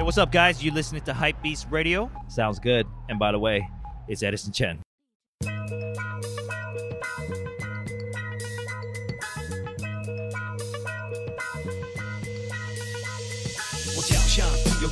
Hey, what's up, guys? You listening to Hype Beast Radio? Sounds good. And by the way, it's Edison Chen.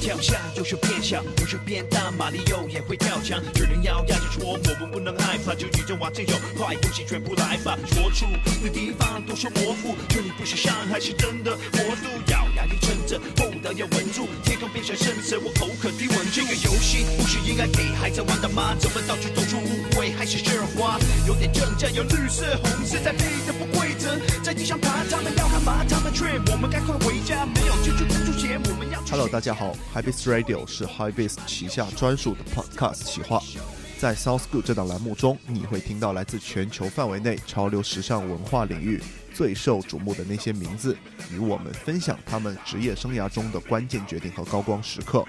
跳下，有时变小，有时变大，马里奥也会跳墙，只能咬牙去戳，我们不能害怕，就宇宙往前走，坏东西全部来吧，说出的地方都是模糊，这里不是上海，是真的魔都，咬牙硬撑着，后道要稳住，天空变成深色，我口渴地吻这个游戏不是应该给孩子玩的吗？怎么到处都出误会，还是这花，有点正战，有绿色、红色在配的不规则，在地上爬，他们要干嘛？他们却我们赶快回家，没有进去付出钱，我们要。Hello，大家好，High Beast Radio 是 High Beast 旗下专属的 Podcast 企划。在 South Good 这档栏目中，你会听到来自全球范围内潮流时尚文化领域最受瞩目的那些名字，与我们分享他们职业生涯中的关键决定和高光时刻。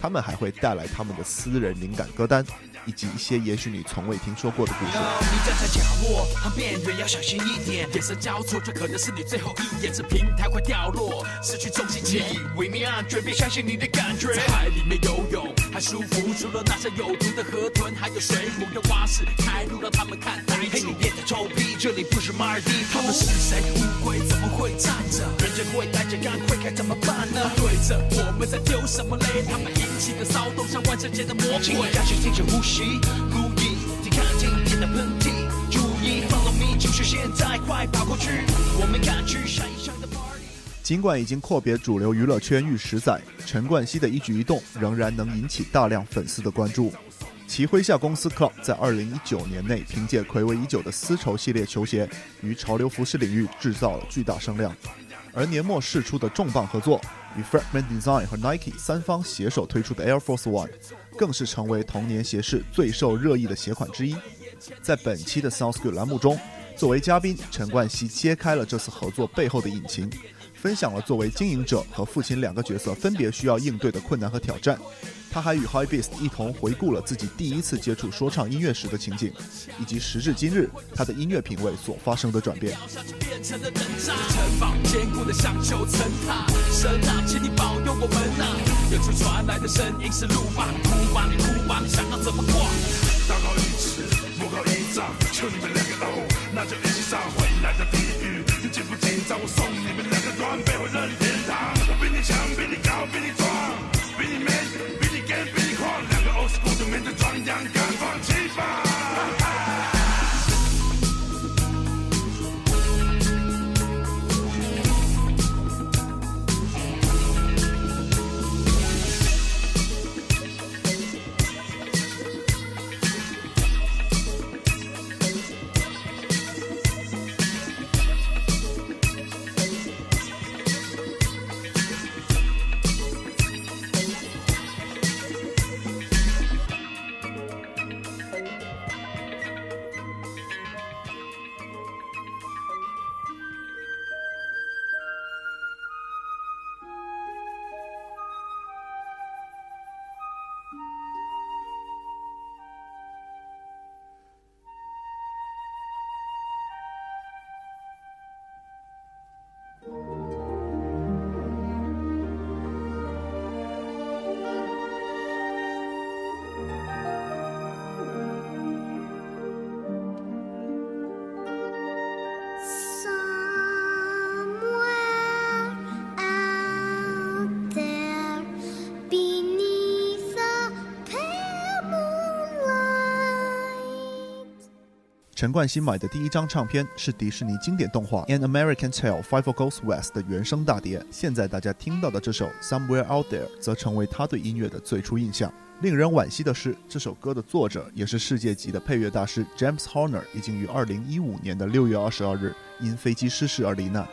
他们还会带来他们的私人灵感歌单，以及一些也许你从未听说过的故事。你站在角落，旁边人要小心一点，眼神交错，这可能是你最后一眼。这平台快掉落，失去重心前，以为你安全，别相信你的感觉。在海里面游泳还舒服，除了那些有毒的河豚，还有水母跟蛙式，开路让他们看呆住。嘿，你别再臭逼，这里不是马尔地。他们是谁？乌龟怎么会站着？人家会带着干会该怎么办呢？对着我们在丢什么雷？他们引起的骚动像万圣节的魔鬼。请你加紧停止呼吸，尽管已经阔别主流娱乐圈逾十载，陈冠希的一举一动仍然能引起大量粉丝的关注。其麾下公司 Club 在2019年内凭借暌违已久的丝绸系列球鞋，于潮流服饰领域制造了巨大声量。而年末释出的重磅合作，与 Fragment Design 和 Nike 三方携手推出的 Air Force One，更是成为童年鞋市最受热议的鞋款之一。在本期的 Sound School 栏目中，作为嘉宾，陈冠希揭开了这次合作背后的隐情，分享了作为经营者和父亲两个角色分别需要应对的困难和挑战。他还与 High Beast 一同回顾了自己第一次接触说唱音乐时的情景，以及时至今日他的音乐品味所发生的转变。下去变成了人渣，城堡坚固的像九层塔，神啊，请你保佑我们啊！远处传来的声音是路吧，哭吧，你哭吧，你想要怎么过？道高一尺，魔高一丈，求你们两个哦，那就一起上未来的地狱。你紧不紧张？我送你们两个软背回任天堂。我比你强，比你高，比你陈冠希买的第一张唱片是迪士尼经典动画《An American Tale: Five Goes West》的原声大碟。现在大家听到的这首《Somewhere Out There》则成为他对音乐的最初印象。令人惋惜的是，这首歌的作者也是世界级的配乐大师 James Horner 已经于2015年的6月22日因飞机失事而罹难。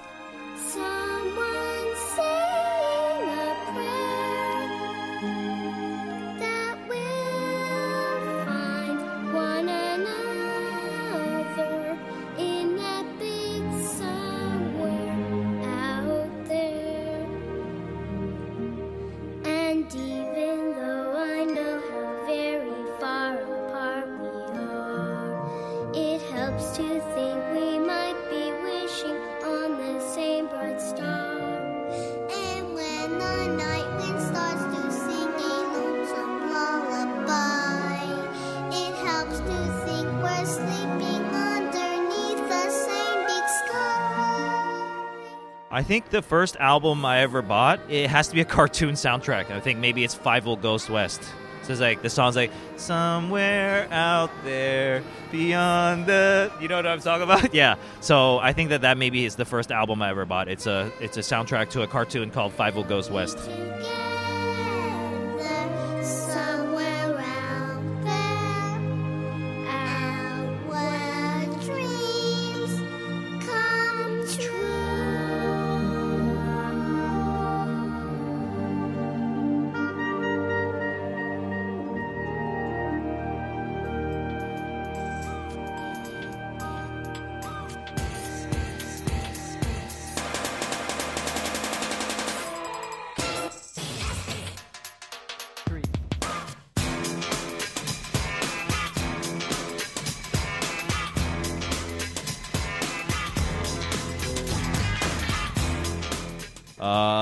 Think the first album I ever bought, it has to be a cartoon soundtrack. I think maybe it's Fievel Goes West. So it's like the song's like somewhere out there beyond the you know what I'm talking about? Yeah. So I think that that maybe is the first album I ever bought. It's a it's a soundtrack to a cartoon called Fievel Goes West.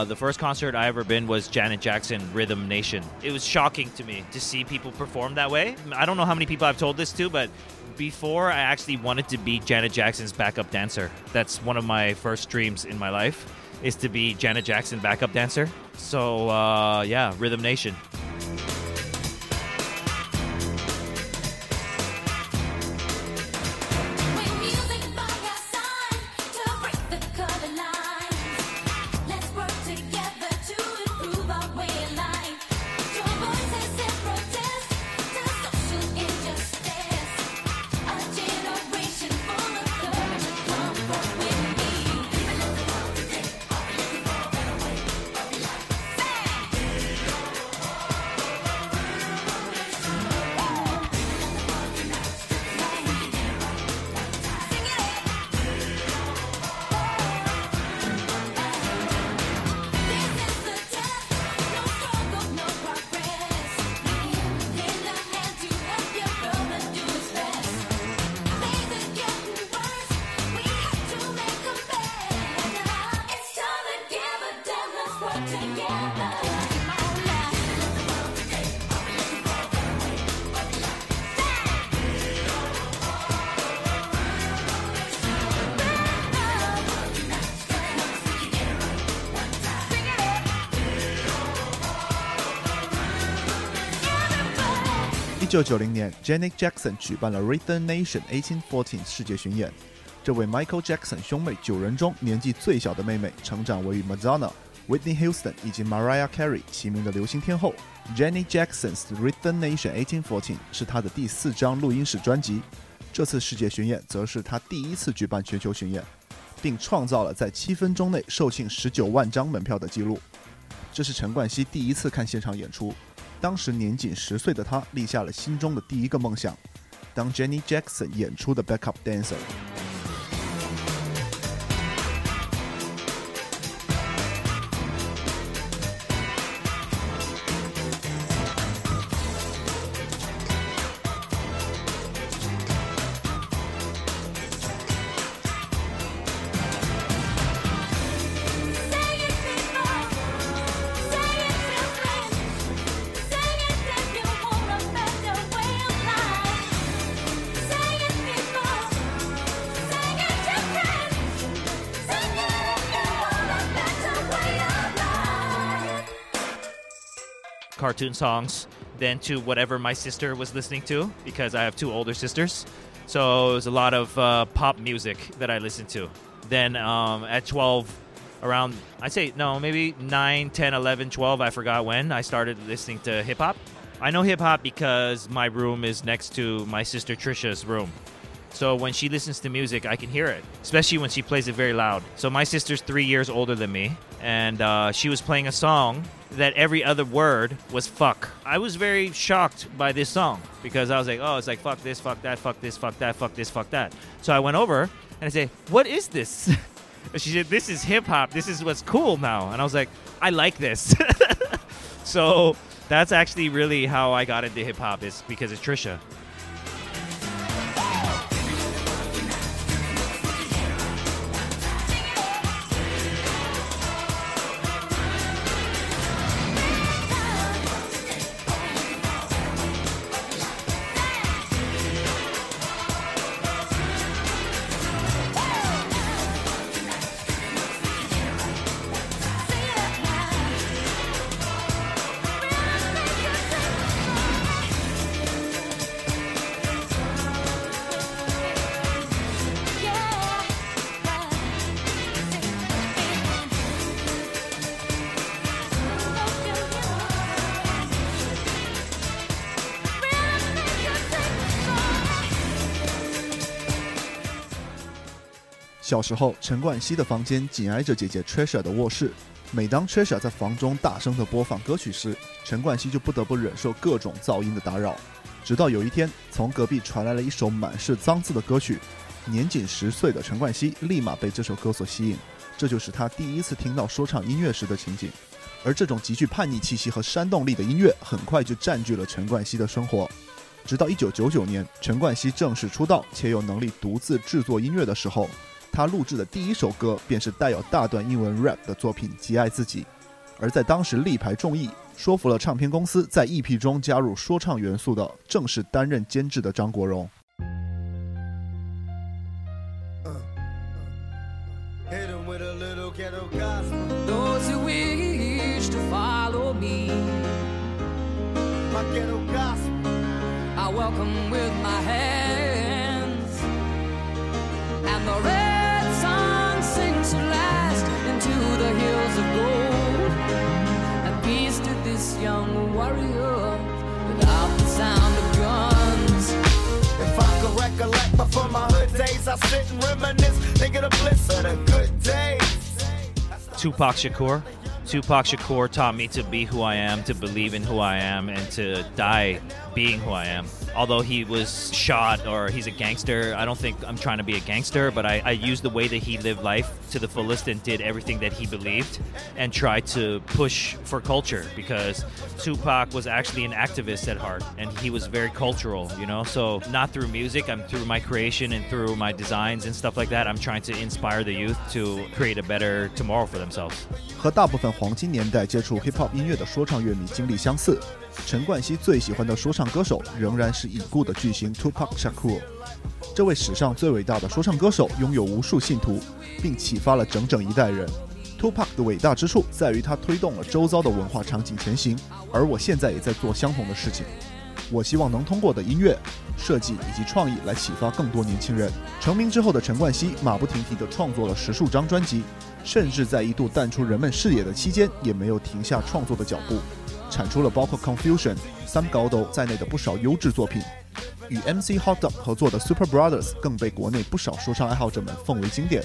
Uh, the first concert I ever been was Janet Jackson Rhythm Nation. It was shocking to me to see people perform that way. I don't know how many people I've told this to, but before I actually wanted to be Janet Jackson's backup dancer. That's one of my first dreams in my life is to be Janet Jackson backup dancer. So uh, yeah, Rhythm Nation. 九九零年，Janet Jackson 举办了 Rhythm Nation 1814世界巡演。这位 Michael Jackson 兄妹九人中年纪最小的妹妹，成长为与 Madonna、Whitney Houston 以及 Mariah Carey 齐名的流行天后。Janet Jackson's Rhythm Nation 1814是她的第四张录音室专辑。这次世界巡演则是她第一次举办全球巡演，并创造了在七分钟内售罄十九万张门票的记录。这是陈冠希第一次看现场演出，当时年仅十岁的他立下了心中的第一个梦想，当 Jenny Jackson 演出的 backup dancer。Cartoon songs than to whatever my sister was listening to because I have two older sisters. So it was a lot of uh, pop music that I listened to. Then um, at 12, around, I'd say, no, maybe 9, 10, 11, 12, I forgot when, I started listening to hip hop. I know hip hop because my room is next to my sister Trisha's room. So when she listens to music, I can hear it, especially when she plays it very loud. So my sister's three years older than me, and uh, she was playing a song that every other word was fuck. I was very shocked by this song because I was like, oh, it's like fuck this, fuck that, fuck this, fuck that, fuck this, fuck that. So I went over and I said, what is this? And she said, this is hip hop. This is what's cool now. And I was like, I like this. so that's actually really how I got into hip hop is because of Trisha. 小时候，陈冠希的房间紧挨着姐姐 Trisha 的卧室。每当 Trisha 在房中大声地播放歌曲时，陈冠希就不得不忍受各种噪音的打扰。直到有一天，从隔壁传来了一首满是脏字的歌曲，年仅十岁的陈冠希立马被这首歌所吸引，这就是他第一次听到说唱音乐时的情景。而这种极具叛逆气息和煽动力的音乐，很快就占据了陈冠希的生活。直到1999年，陈冠希正式出道且有能力独自制作音乐的时候，他录制的第一首歌便是带有大段英文 rap 的作品《极爱自己》。而在当时力排众议，说服了唱片公司在 EP 中加入说唱元素的，正是担任监制的张国荣。Young warrior without the sound of guns. If I could recollect before my hood days, I sit and reminisce, think of the bliss of the good days. Tupac Shakur. Tupac Shakur taught me to be who I am, to believe in who I am, and to die being who I am. Although he was shot or he's a gangster, I don't think I'm trying to be a gangster, but I, I used the way that he lived life to the fullest and did everything that he believed and tried to push for culture because Tupac was actually an activist at heart and he was very cultural, you know? So, not through music, I'm through my creation and through my designs and stuff like that. I'm trying to inspire the youth to create a better tomorrow for themselves. 和大部分黄金年代接触 hip hop 音乐的说唱乐迷经历相似， 陈冠希最喜欢的说唱歌手仍然是已故的巨星 Tupac Shakur。这位史上最伟大的说唱歌手拥有无数信徒，并启发了整整一代人。Tupac 的伟大之处在于他推动了周遭的文化场景前行，而我现在也在做相同的事情。我希望能通过的音乐、设计以及创意来启发更多年轻人。成名之后的陈冠希马不停蹄地创作了十数张专辑，甚至在一度淡出人们视野的期间，也没有停下创作的脚步，产出了包括 Confusion、Sam Gado 在内的不少优质作品。与 MC Hot Dog 合作的 Super Brothers 更被国内不少说唱爱好者们奉为经典。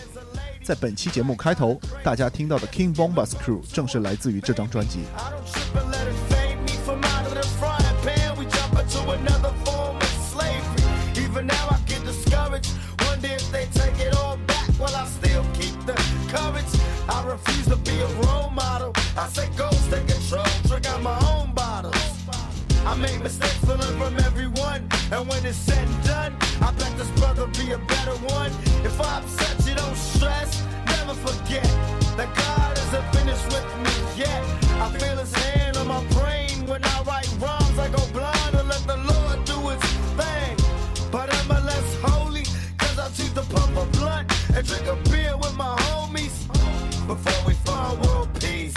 在本期节目开头，大家听到的 King Bombas Crew 正是来自于这张专辑。I don't trip and let it fade me from out of the frying pan. We jump into another form of slavery. Even now I get discouraged. Wonder if they take it all back. Well, I still keep the courage. I refuse to be a role model. I say go. I make mistakes, but learn from everyone. And when it's said and done, I bet this brother be a better one. If I upset you, don't stress. Never forget that God isn't finished with me yet. I feel his hand on my brain when I write rhymes. I go blind and let the Lord do his thing. But am I less holy? Cause I choose to pump a blunt and drink a beer with my homies. Before we find world peace,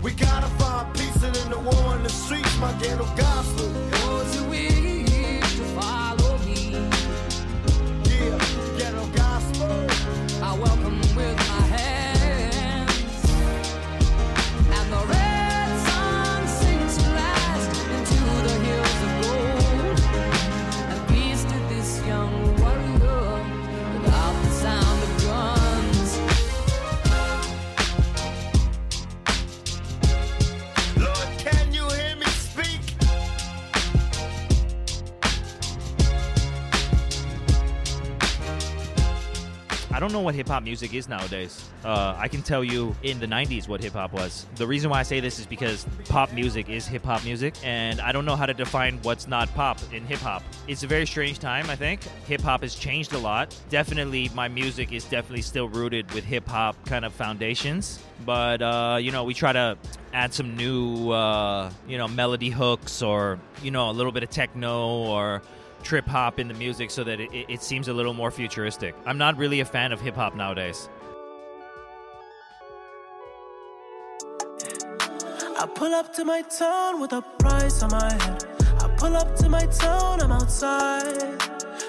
we gotta find peace in the war in the streets, my ghetto gospel. Those who wish to follow me, Yeah, ghetto gospel. I welcome don't know what hip hop music is nowadays. Uh, I can tell you in the 90s what hip hop was. The reason why I say this is because pop music is hip hop music, and I don't know how to define what's not pop in hip hop. It's a very strange time, I think. Hip hop has changed a lot. Definitely, my music is definitely still rooted with hip hop kind of foundations, but uh, you know, we try to add some new, uh, you know, melody hooks or, you know, a little bit of techno or trip hop in the music so that it, it seems a little more futuristic. I'm not really a fan of hip hop nowadays. I pull up to my town with a price on my head. I pull up to my town, I'm outside.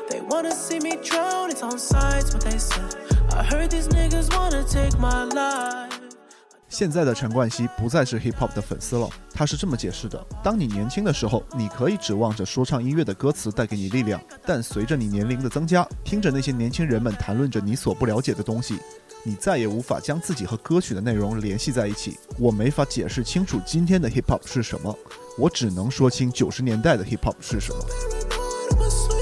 They wanna see me drown, it's on sides what they said. I heard these niggas wanna take my life. 现在的陈冠希不再是 hip hop 的粉丝了，他是这么解释的：当你年轻的时候，你可以指望着说唱音乐的歌词带给你力量，但随着你年龄的增加，听着那些年轻人们谈论着你所不了解的东西，你再也无法将自己和歌曲的内容联系在一起。我没法解释清楚今天的 hip hop 是什么，我只能说清九十年代的 hip hop 是什么。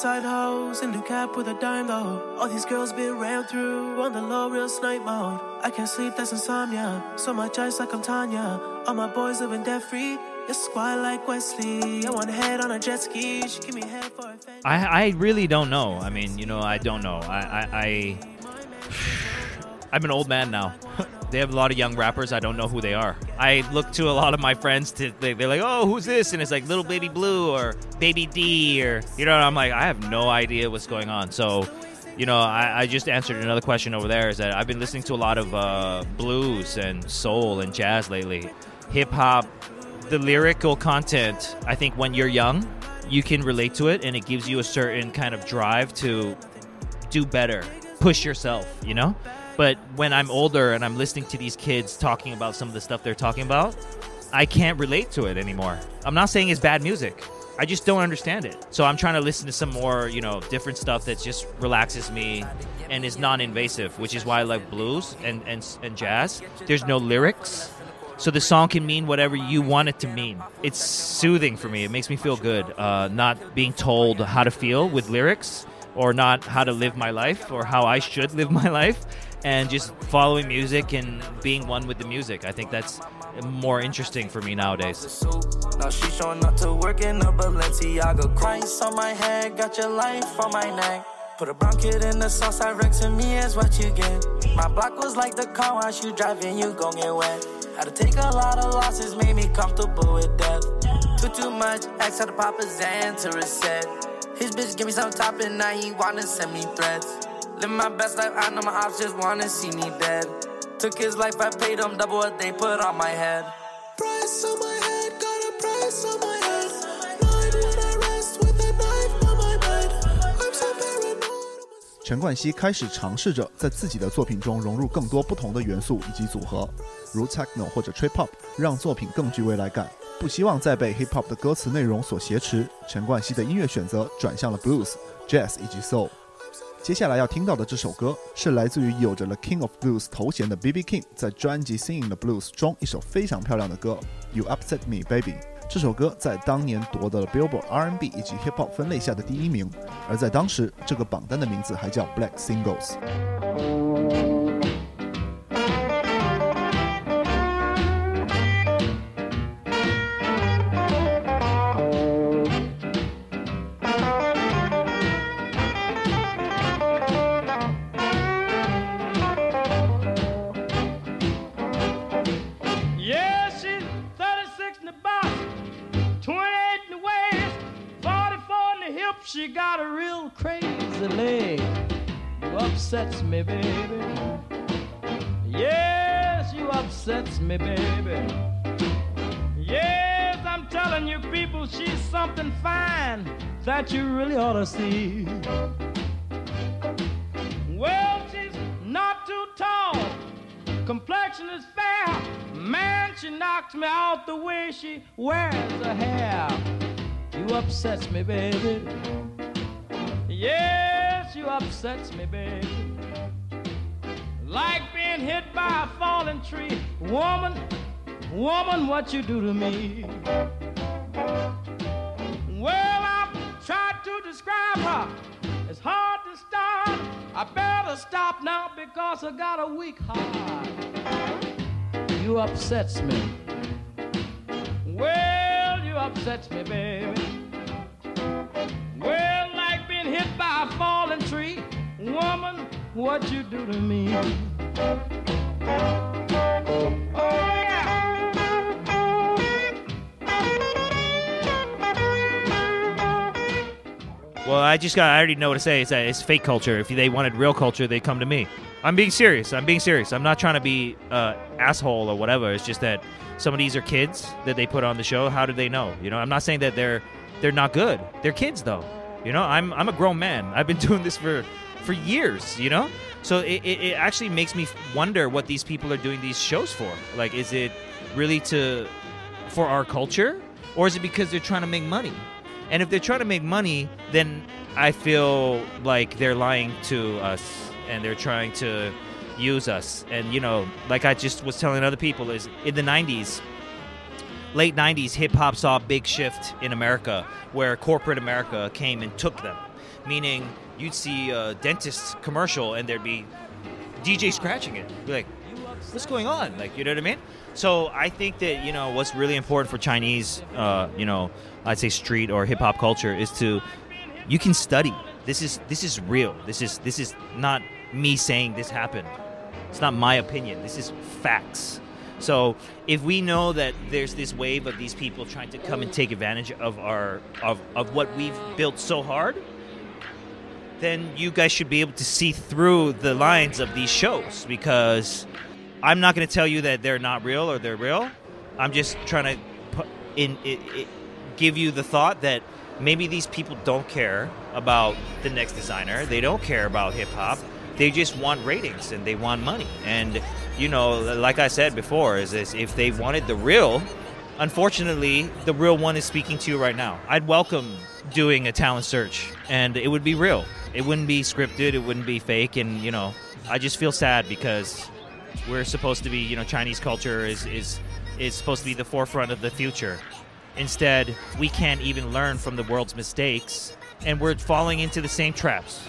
Off all my side hoes and do cap with a dime though. All these girls been ran through on the low real snipe mode. I can't sleep, that's insomnia. So much ice like I'm Tanya. All my boys living debt free. You squat like Wesley. I want head on a jet ski. She give me head for a fan. I I really don't know. I mean, you know, I don't know. I I, I I'm an old man now. they have a lot of young rappers. I don't know who they are. I look to a lot of my friends to they, they're like, oh, who's this? And it's like little baby blue or baby D or you know. I'm like, I have no idea what's going on. So. You know, I, I just answered another question over there. Is that I've been listening to a lot of uh, blues and soul and jazz lately, hip hop, the lyrical content. I think when you're young, you can relate to it, and it gives you a certain kind of drive to do better, push yourself, you know? But when I'm older and I'm listening to these kids talking about some of the stuff they're talking about, I can't relate to it anymore. I'm not saying it's bad music. I just don't understand it. So I'm trying to listen to some more, you know, different stuff that just relaxes me and is non-invasive, which is why I like blues and, and, and jazz. There's no lyrics. So the song can mean whatever you want it to mean. It's soothing for me. It makes me feel good. Uh, not being told how to feel with lyrics or not how to live my life or how I should live my life and just following music and being one with the music. I think that's more interesting for me nowadays. Now she showing up to work in a Balenciaga Christ on my head, got your life on my neck. Put a brown kid in the sauce, I Rex and me is what you get. My block was like the car wash, you driving, you gon' get wet. Had to take a lot of losses, made me comfortable with death. Too too much, X had to pop a Xan to reset. His bitch give me some top and now he wanna send me threats. Live my best life, I know my ops just wanna see me dead. Took his life, I paid him double what they put on my head. Price on my head, got a price on my head. Mind when I rest with a knife by my bed. I'm so paranoid. 陈冠希开始尝试着在自己的作品中融入更多不同的元素以及组合，如 techno 或者 trip hop，让作品更具未来感。不希望再被 hip hop 的歌词内容所挟持，陈冠希的音乐选择转向了 blues、jazz 以及 soul。接下来要听到的这首歌是来自于有着 The King of Blues 头衔的 B.B. King 在专辑《Singing the Blues》中一首非常漂亮的歌《You Upset Me Baby》。这首歌在当年夺得了 Billboard R&B 以及 Hip Hop 分类下的第一名，而在当时这个榜单的名字还叫 Black Singles。Upsets me, baby. Yes, you upsets me, baby. Yes, I'm telling you, people, she's something fine that you really ought to see. Well, she's not too tall complexion is fair. Man, she knocks me out the way she wears her hair. You upsets me, baby. You upsets me, baby. Like being hit by a falling tree. Woman, woman, what you do to me? Well, I've tried to describe her. It's hard to start. I better stop now because I got a weak heart. You upsets me. Well, you upsets me, baby. Well, hit by a falling tree. Woman, what you do to me? Well, I just got. I already know what to say. Is that it's fake culture. If they wanted real culture, they'd come to me. I'm being serious. I'm being serious. I'm not trying to be uh, asshole or whatever. It's just that some of these are kids that they put on the show. How do they know? You know, I'm not saying that they're they're not good. They're kids though. You know, I'm I'm a grown man. I've been doing this for for years. You know, so it, it, it actually makes me wonder what these people are doing these shows for. Like, is it really to for our culture, or is it because they're trying to make money? And if they're trying to make money, then I feel like they're lying to us and they're trying to use us. And you know, like I just was telling other people, is in the '90s, late 90s hip hop saw a big shift in America where corporate America came and took them. Meaning you'd see a dentist commercial and there'd be DJ scratching it. Be like, what's going on? Like, you know what I mean? So I think that, you know, what's really important for Chinese, uh, you know, I'd say street or hip hop culture is to, you can study. This is this is real. This is this is not me saying this happened. It's not my opinion. This is facts. So if we know that there's this wave of these people trying to come and take advantage of our of, of what we've built so hard, then you guys should be able to see through the lines of these shows because I'm not going to tell you that they're not real or they're real. I'm just trying to put in it, it, give you the thought that maybe these people don't care about the next designer. They don't care about hip hop. They just want ratings and they want money. And you know, like I said before, is this if they wanted the real, unfortunately, the real one is speaking to you right now. I'd welcome doing a talent search and it would be real. It wouldn't be scripted, it wouldn't be fake and you know, I just feel sad because we're supposed to be, you know, Chinese culture is is is supposed to be the forefront of the future. Instead, we can't even learn from the world's mistakes, and we're falling into the same traps.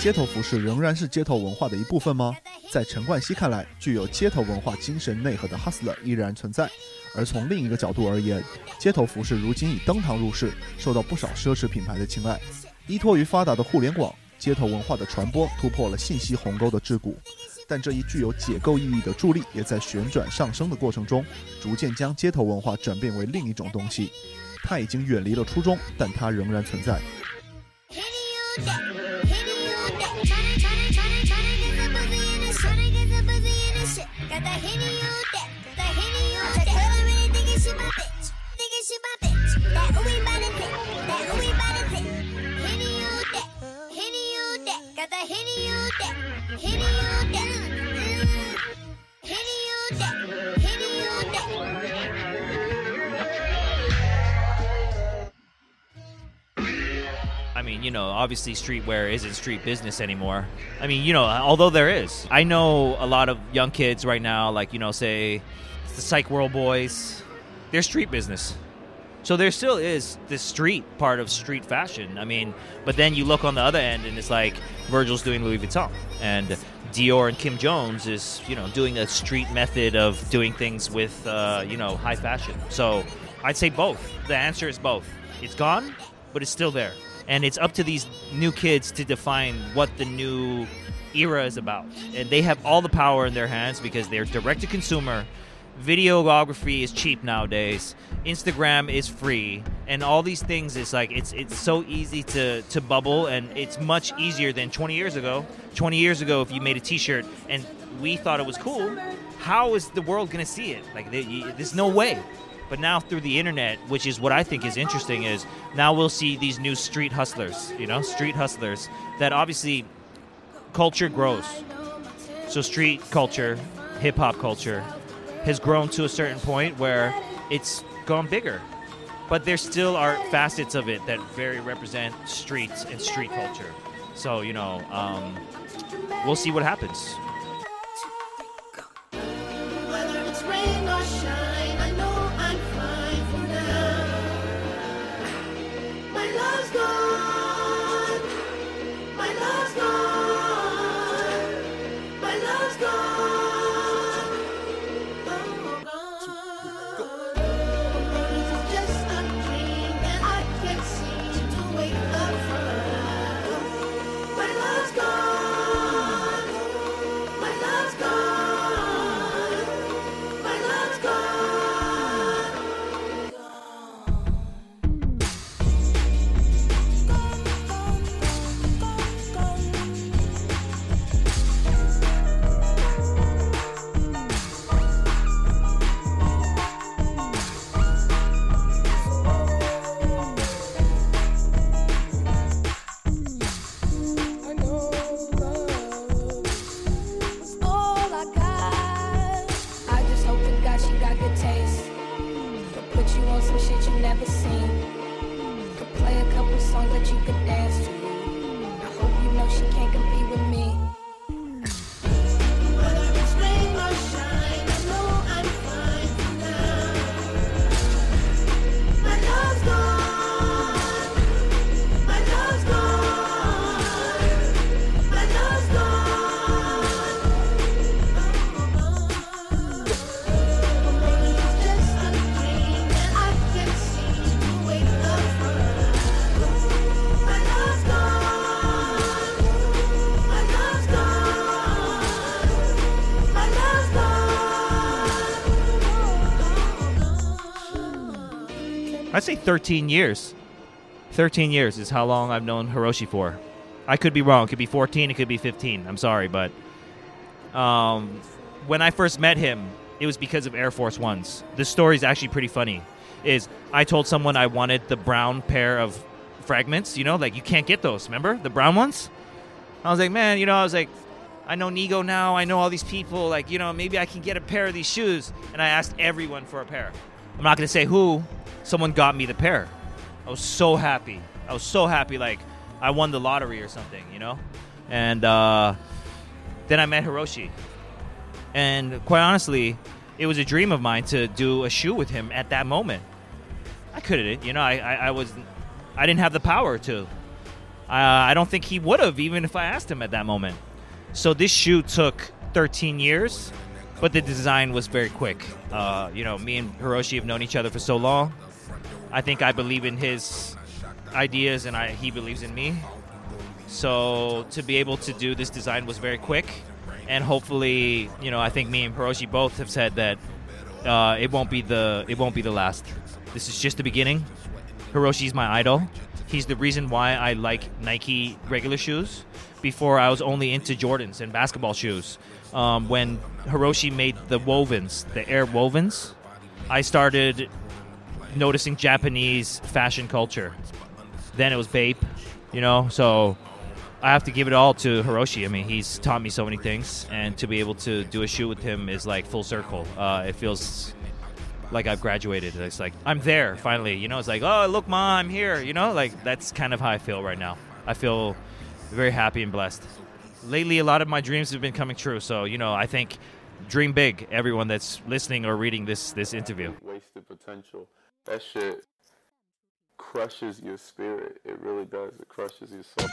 街头服饰仍然是街头文化的一部分吗？在陈冠希看来，具有街头文化精神内核的 hustler 依然存在。而从另一个角度而言，街头服饰如今已登堂入室，受到不少奢侈品牌的青睐。依托于发达的互联网，街头文化的传播突破了信息鸿沟的桎梏。但这一具有解构意义的助力，也在旋转上升的过程中，逐渐将街头文化转变为另一种东西。它已经远离了初衷，但它仍然存在。Mean, you know, obviously streetwear isn't street business anymore. I mean, you know, although there is. I know a lot of young kids right now, like, you know, say the Psych World Boys, they're street business. So there still is this street part of street fashion. I mean, but then you look on the other end and it's like Virgil's doing Louis Vuitton and Dior and Kim Jones is, you know, doing a street method of doing things with, uh, you know, high fashion. So I'd say both. The answer is both. It's gone, but it's still there. And it's up to these new kids to define what the new era is about. And they have all the power in their hands because they're direct to consumer. Videography is cheap nowadays. Instagram is free, and all these things is like it's it's so easy to to bubble, and it's much easier than 20 years ago. 20 years ago, if you made a T-shirt and we thought it was cool, how is the world gonna see it? Like they, you, there's no way. But now through the internet, which is what I think is interesting, is now we'll see these new street hustlers. You know, street hustlers that obviously culture grows. So street culture, hip hop culture, has grown to a certain point where it's gone bigger. But there still are facets of it that very represent streets and street culture. So you know, um, we'll see what happens. 13 years. 13 years is how long I've known Hiroshi for. I could be wrong. It could be 14. It could be 15. I'm sorry, but um, when I first met him, it was because of Air Force Ones. This story is actually pretty funny. Is I told someone I wanted the brown pair of fragments. You know, like you can't get those. Remember the brown ones? I was like, man, you know, I was like, I know Nigo now. I know all these people. Like, you know, maybe I can get a pair of these shoes. And I asked everyone for a pair. I'm not gonna say who. Someone got me the pair. I was so happy. I was so happy, like I won the lottery or something, you know. And uh, then I met Hiroshi, and quite honestly, it was a dream of mine to do a shoe with him at that moment. I couldn't, you know. I, I, I was, I didn't have the power to. Uh, I don't think he would have, even if I asked him at that moment. So this shoe took 13 years, but the design was very quick. Uh, you know, me and Hiroshi have known each other for so long. I think I believe in his ideas, and I, he believes in me. So to be able to do this design was very quick, and hopefully, you know, I think me and Hiroshi both have said that uh, it won't be the it won't be the last. This is just the beginning. Hiroshi's my idol. He's the reason why I like Nike regular shoes. Before I was only into Jordans and basketball shoes. Um, when Hiroshi made the wovens, the Air wovens, I started noticing Japanese fashion culture. Then it was Bape, you know. So I have to give it all to Hiroshi. I mean, he's taught me so many things, and to be able to do a shoot with him is like full circle. Uh, it feels like I've graduated. It's like I'm there finally. You know, it's like, oh, look, mom, I'm here. You know, like that's kind of how I feel right now. I feel very happy and blessed. Lately, a lot of my dreams have been coming true. So, you know, I think dream big. Everyone that's listening or reading this this interview. wasted potential. That shit crushes your spirit. It really does. It crushes your soul.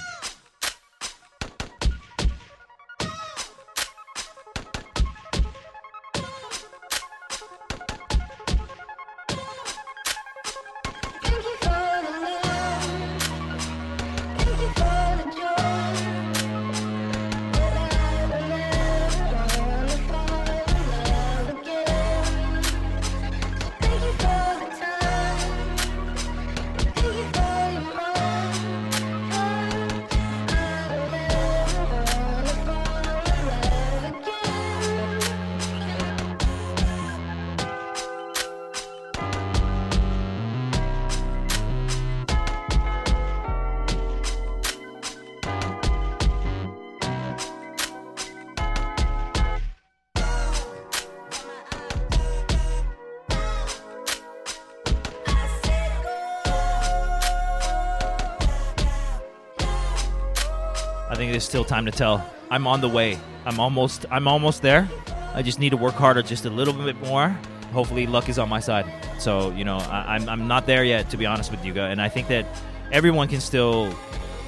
Still time to tell. I'm on the way. I'm almost I'm almost there. I just need to work harder just a little bit more. Hopefully, luck is on my side. So you know, I, I'm I'm not there yet, to be honest with you, guys. And I think that everyone can still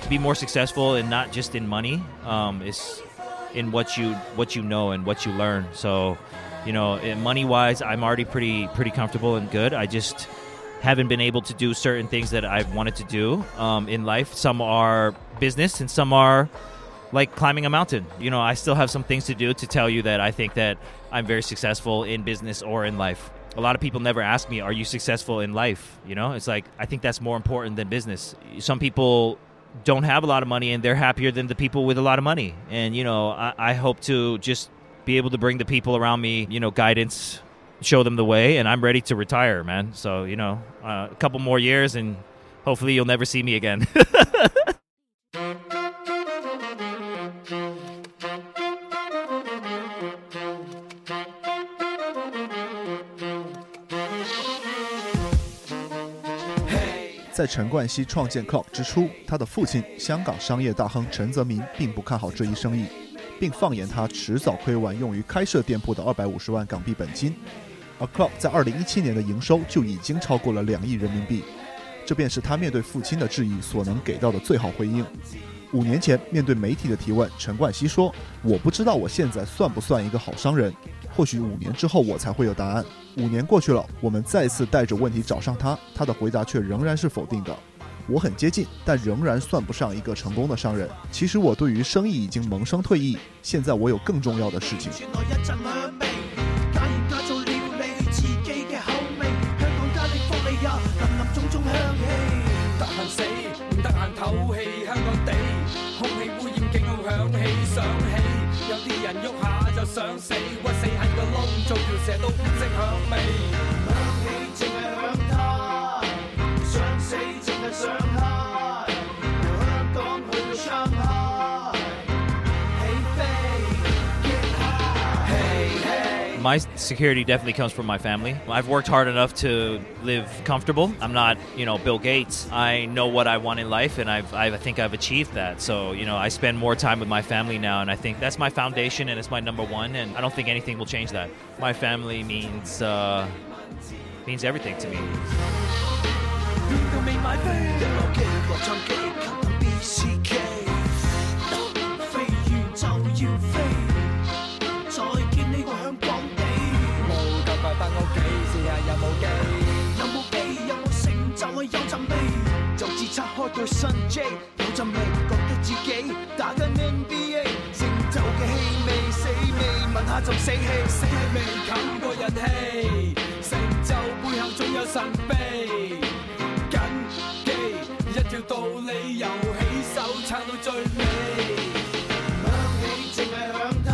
be more successful, and not just in money. Um, is in what you what you know and what you learn. So, you know, money wise, I'm already pretty pretty comfortable and good. I just haven't been able to do certain things that I've wanted to do um, in life. Some are business, and some are like climbing a mountain. You know, I still have some things to do to tell you that I think that I'm very successful in business or in life. A lot of people never ask me, "Are you successful in life?" You know, it's like I think that's more important than business. Some people don't have a lot of money and they're happier than the people with a lot of money. And you know, I, I hope to just be able to bring the people around me, you know, guidance, show them the way, and I'm ready to retire, man. So you know, uh, a couple more years, and hopefully you'll never see me again. 在陈冠希创建 Club 之初，他的父亲香港商业大亨陈泽民并不看好这一生意，并放言他迟早亏完用于开设店铺的二百五十万港币本金。而 Club 在二零一七年的营收就已经超过了两亿人民币，这便是他面对父亲的质疑所能给到的最好回应。五年前，面对媒体的提问，陈冠希说：“我不知道我现在算不算一个好商人，或许五年之后我才会有答案。”五年过去了，我们再次带着问题找上他，他的回答却仍然是否定的。我很接近，但仍然算不上一个成功的商人。其实我对于生意已经萌生退役，现在我有更重要的事情。想死，屈死喺个窿，做条蛇都唔识响味。My security definitely comes from my family. I've worked hard enough to live comfortable. I'm not, you know, Bill Gates. I know what I want in life, and I've, I think I've achieved that. So, you know, I spend more time with my family now, and I think that's my foundation, and it's my number one. And I don't think anything will change that. My family means uh, means everything to me. 自拆開對新 J，有阵味，觉得自己打紧 NBA，成就嘅气味死味闻下就死气，死气未冚过人气，成就背后总有神秘。紧记一条道理，由起手撑到最尾。响起淨係響他，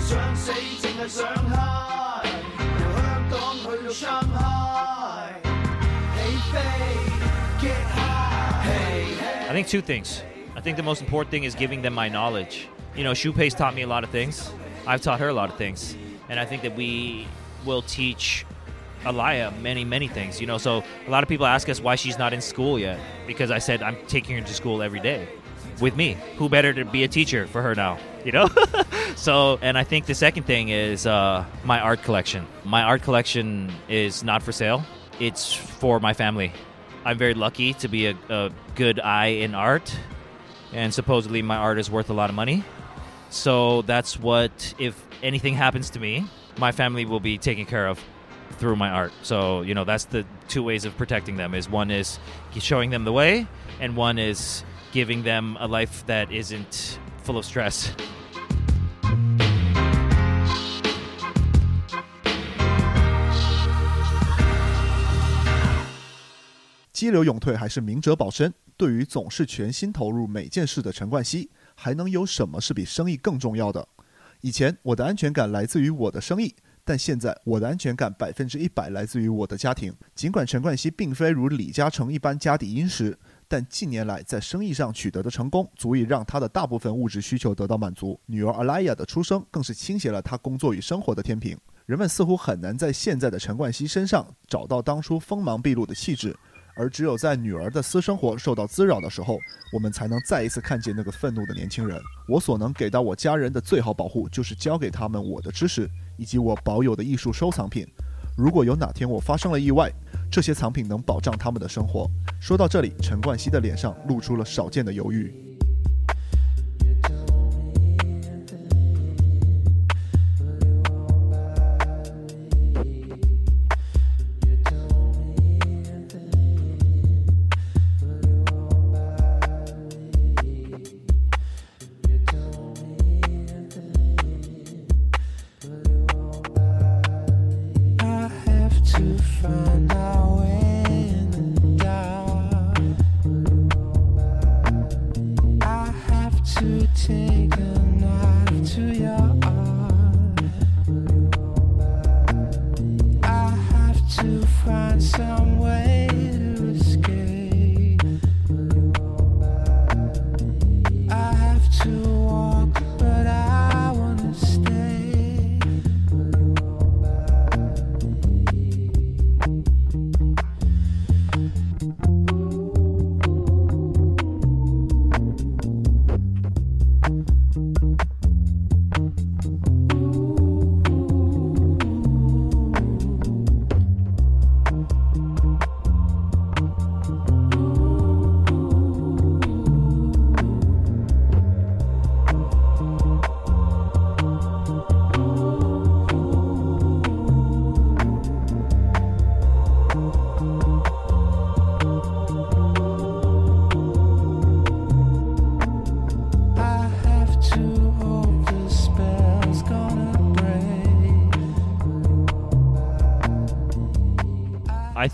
想死净系想他由香港去到上海，think two things. I think the most important thing is giving them my knowledge. You know, Shu Pei's taught me a lot of things. I've taught her a lot of things. And I think that we will teach Alaya many, many things. You know, so a lot of people ask us why she's not in school yet. Because I said I'm taking her to school every day with me. Who better to be a teacher for her now? You know? so, and I think the second thing is uh, my art collection. My art collection is not for sale, it's for my family. I'm very lucky to be a, a good eye in art, and supposedly my art is worth a lot of money. So that's what, if anything happens to me, my family will be taken care of through my art. So, you know, that's the two ways of protecting them is one is showing them the way and one is giving them a life that isn't full of stress. 激流勇退还是明哲保身？对于总是全心投入每件事的陈冠希，还能有什么是比生意更重要的？以前我的安全感来自于我的生意，但现在我的安全感百分之一百来自于我的家庭。尽管陈冠希并非如李嘉诚一般家底殷实，但近年来在生意上取得的成功，足以让他的大部分物质需求得到满足。女儿阿莱亚的出生，更是倾斜了他工作与生活的天平。人们似乎很难在现在的陈冠希身上找到当初锋芒毕露的气质。而只有在女儿的私生活受到滋扰的时候，我们才能再一次看见那个愤怒的年轻人。我所能给到我家人的最好保护，就是教给他们我的知识以及我保有的艺术收藏品。如果有哪天我发生了意外，这些藏品能保障他们的生活。说到这里，陈冠希的脸上露出了少见的犹豫。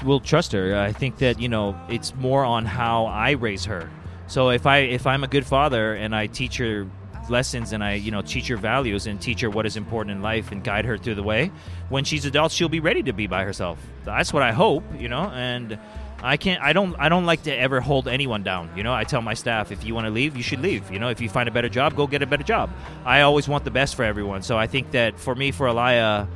I will trust her. I think that you know it's more on how I raise her. So if I if I'm a good father and I teach her lessons and I you know teach her values and teach her what is important in life and guide her through the way, when she's adult she'll be ready to be by herself. That's what I hope, you know, and I can't I don't I don't like to ever hold anyone down, you know. I tell my staff if you want to leave, you should leave. You know, if you find a better job, go get a better job. I always want the best for everyone. So I think that for me for Alaya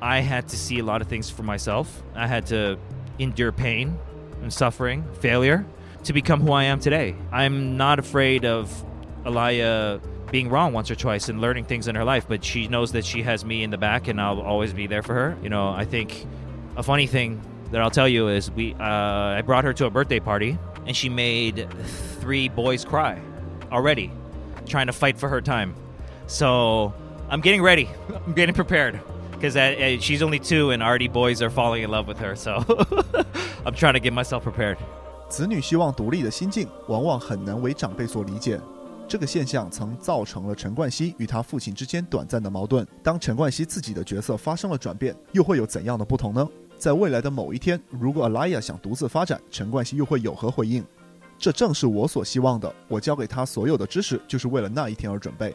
I had to see a lot of things for myself. I had to endure pain and suffering, failure, to become who I am today. I'm not afraid of Alaya being wrong once or twice and learning things in her life, but she knows that she has me in the back and I'll always be there for her. You know, I think a funny thing that I'll tell you is we uh, I brought her to a birthday party and she made three boys cry already, trying to fight for her time. So I'm getting ready. I'm getting prepared because uh, uh, she's only two and already boys are falling in love with her. So I'm trying to get myself prepared. 子女希望独立的心境，往往很难为长辈所理解。这个现象曾造成了陈冠希与他父亲之间短暂的矛盾。当陈冠希自己的角色发生了转变，又会有怎样的不同呢？在未来的某一天，如果 Alaya 想独自发展，陈冠希又会有何回应？这正是我所希望的。我教给他所有的知识，就是为了那一天而准备。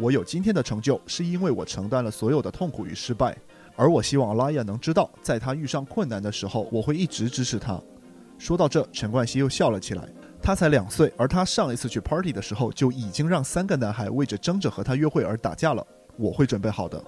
我有今天的成就，是因为我承担了所有的痛苦与失败。而我希望拉亚能知道，在他遇上困难的时候，我会一直支持他。说到这，陈冠希又笑了起来。他才两岁，而他上一次去 party 的时候，就已经让三个男孩为着争着和他约会而打架了。我会准备好的。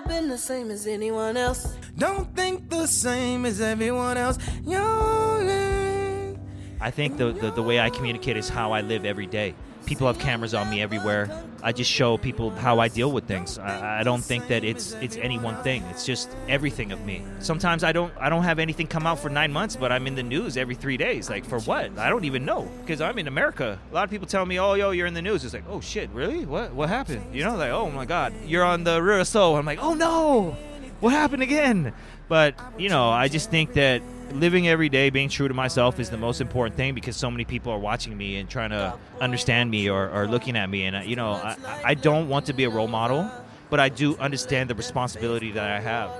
Never been the same as anyone else. Don't think the same as everyone else. You're I think the, the, the way I communicate is how I live every day. People have cameras on me everywhere. I just show people how I deal with things. I, I don't think that it's it's any one thing. It's just everything of me. Sometimes I don't I don't have anything come out for nine months, but I'm in the news every three days. Like for what? I don't even know because I'm in America. A lot of people tell me, "Oh, yo, you're in the news." It's like, "Oh shit, really? What what happened?" You know, like, "Oh my god, you're on the Russo." I'm like, "Oh no, what happened again?" But you know, I just think that living every day, being true to myself is the most important thing because so many people are watching me and trying to understand me or, or looking at me. And, uh, you know, I, I don't want to be a role model, but I do understand the responsibility that I have.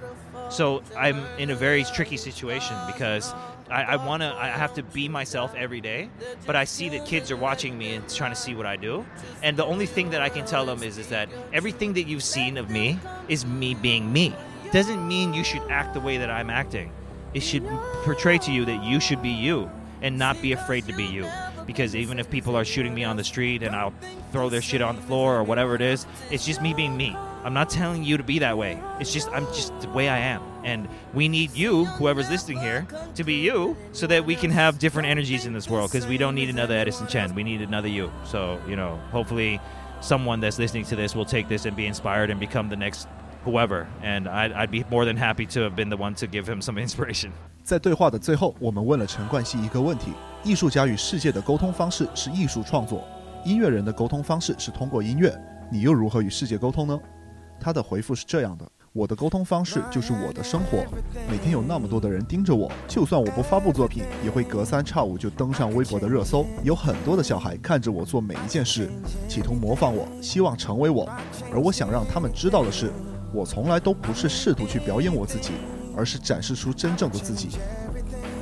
So I'm in a very tricky situation because I, I want to, I have to be myself every day, but I see that kids are watching me and trying to see what I do. And the only thing that I can tell them is, is that everything that you've seen of me is me being me. Doesn't mean you should act the way that I'm acting it should portray to you that you should be you and not be afraid to be you. because even if people are shooting me on the street and I'll throw their shit on the floor or whatever it is, it's just me being me. I'm not telling you to be that way. It's just I'm just the way I am. And we need you, whoever's listening here, to be you so that we can have different energies in this world because we don't need another Edison Chen. We need another you. So, you know, hopefully someone that's listening to this will take this and be inspired and become the next whoever. And I'd, I'd be more than happy to have been the one to give him some inspiration. 在对话的最后，我们问了陈冠希一个问题：艺术家与世界的沟通方式是艺术创作，音乐人的沟通方式是通过音乐，你又如何与世界沟通呢？他的回复是这样的：我的沟通方式就是我的生活。每天有那么多的人盯着我，就算我不发布作品，也会隔三差五就登上微博的热搜。有很多的小孩看着我做每一件事，企图模仿我，希望成为我。而我想让他们知道的是，我从来都不是试图去表演我自己，而是展示出真正的自己。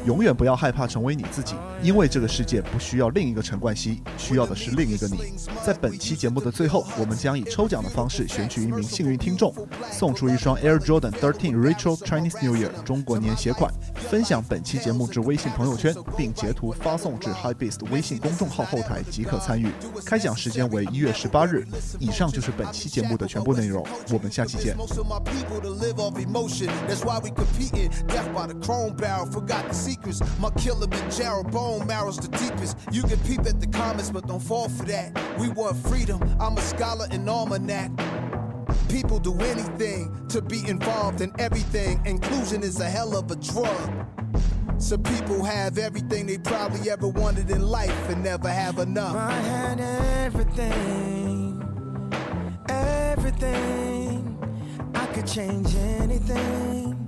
永远不要害怕成为你自己，因为这个世界不需要另一个陈冠希，需要的是另一个你。在本期节目的最后，我们将以抽奖的方式选取一名幸运听众，送出一双 Air Jordan 13 Retro Chinese New Year 中国年鞋款。分享本期节目至微信朋友圈，并截图发送至 HighBeast 微信公众号后台即可参与。开奖时间为一月十八日。以上就是本期节目的全部内容，我们下期见。My Kilimanjaro bone marrow's the deepest. You can peep at the comments, but don't fall for that. We want freedom. I'm a scholar in almanac. People do anything to be involved in everything. Inclusion is a hell of a drug. Some people have everything they probably ever wanted in life and never have enough. I had everything, everything. I could change anything.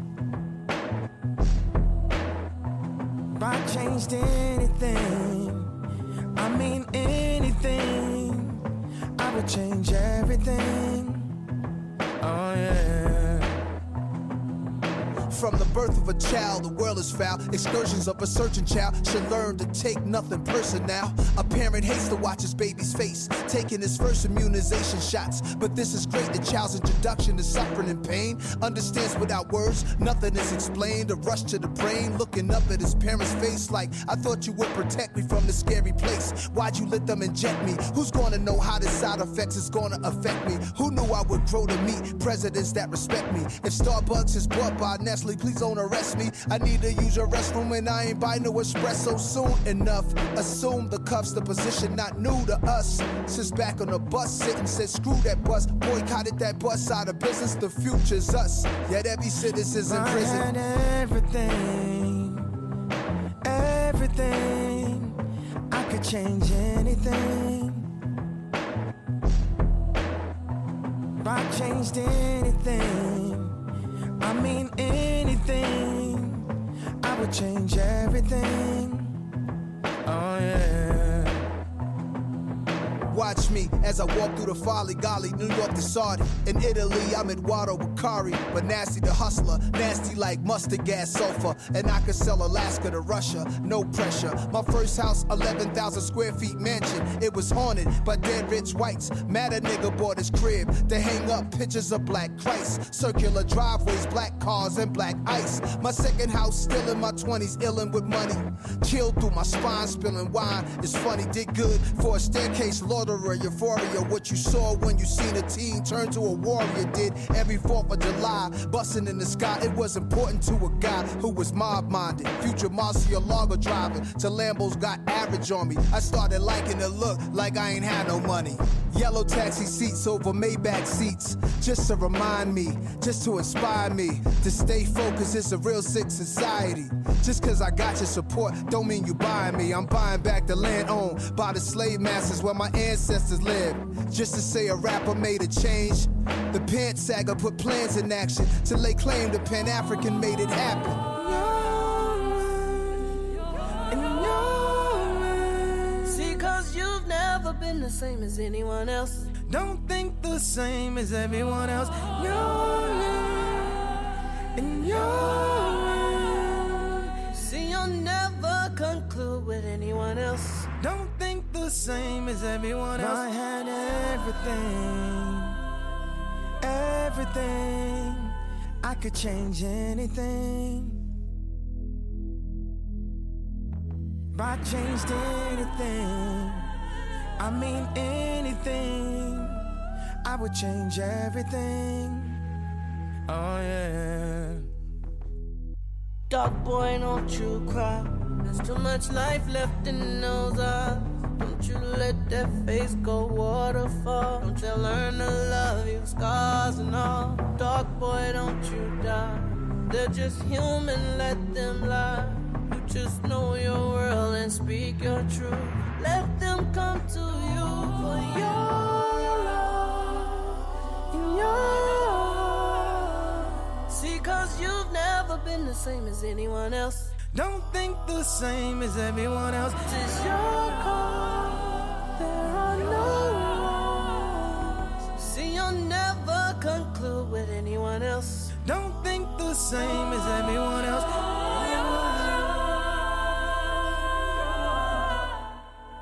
I changed anything, I mean anything, I would change everything. From the birth of a child, the world is foul. Excursions of a searching child should learn to take nothing personal. A parent hates to watch his baby's face, taking his first immunization shots. But this is great. The child's introduction to suffering and pain understands without words. Nothing is explained. A rush to the brain, looking up at his parents' face like, I thought you would protect me from this scary place. Why'd you let them inject me? Who's gonna know how the side effects is gonna affect me? Who knew I would grow to meet presidents that respect me? If Starbucks is bought by Nestle, please don't arrest me. I need to use your restroom and I ain't buy no espresso soon enough. Assume the cuffs, the position not new to us. Since back on the bus, sitting said screw that bus, boycotted that bus out of business. The future's us. Yet every citizen's in prison. everything, everything. I could change anything. If I changed anything, I mean anything, I would change everything. Oh yeah. Watch me as I walk through the folly golly, New York to Saudi. In Italy, I'm Eduardo Bacari, but nasty the hustler, nasty like mustard gas sulfur. And I could sell Alaska to Russia, no pressure. My first house, 11,000 square feet mansion. It was haunted by dead rich whites. Mad a nigga bought his crib to hang up pictures of black Christ. Circular driveways, black cars, and black ice. My second house, still in my 20s, illin' with money. Chilled through my spine, spilling wine. It's funny, did good for a staircase loiterer, euphoria. What you saw when you seen a teen turn to a warrior did every 4th of July. Busting in the sky, it was important to a guy who was mob minded. Future Murciélago driving to Lambos got average on me. I started liking the look like I ain't had no money. Yellow taxi seats over Maybach seats, just to remind me, just to inspire me to stay focused. It's a real sick society. Just cause I got your support, don't mean you buying me. I'm buying back the land owned by the slave masters where my ancestors lived. Just to say a rapper made a change. The Pant Saga put plans in action to lay claim to Pan African made it happen. Never been the same as anyone else. Don't think the same as everyone else. You're in your See, you'll never conclude with anyone else. Don't think the same as everyone else. I had everything, everything. I could change anything. If I changed anything, I mean anything, I would change everything. Oh yeah. Dog boy, don't you cry. There's too much life left in those eyes. Don't you let that face go waterfall. Don't you learn to love you, scars and all. Dog boy, don't you die. They're just human, let them lie. You just know your world and speak your truth. Let them come to you for your love. In your See, cause you've never been the same as anyone else. Don't think the same as everyone else. Is your call. There are no rules. See, you'll never conclude with anyone else. Don't think the same as everyone else. Oh.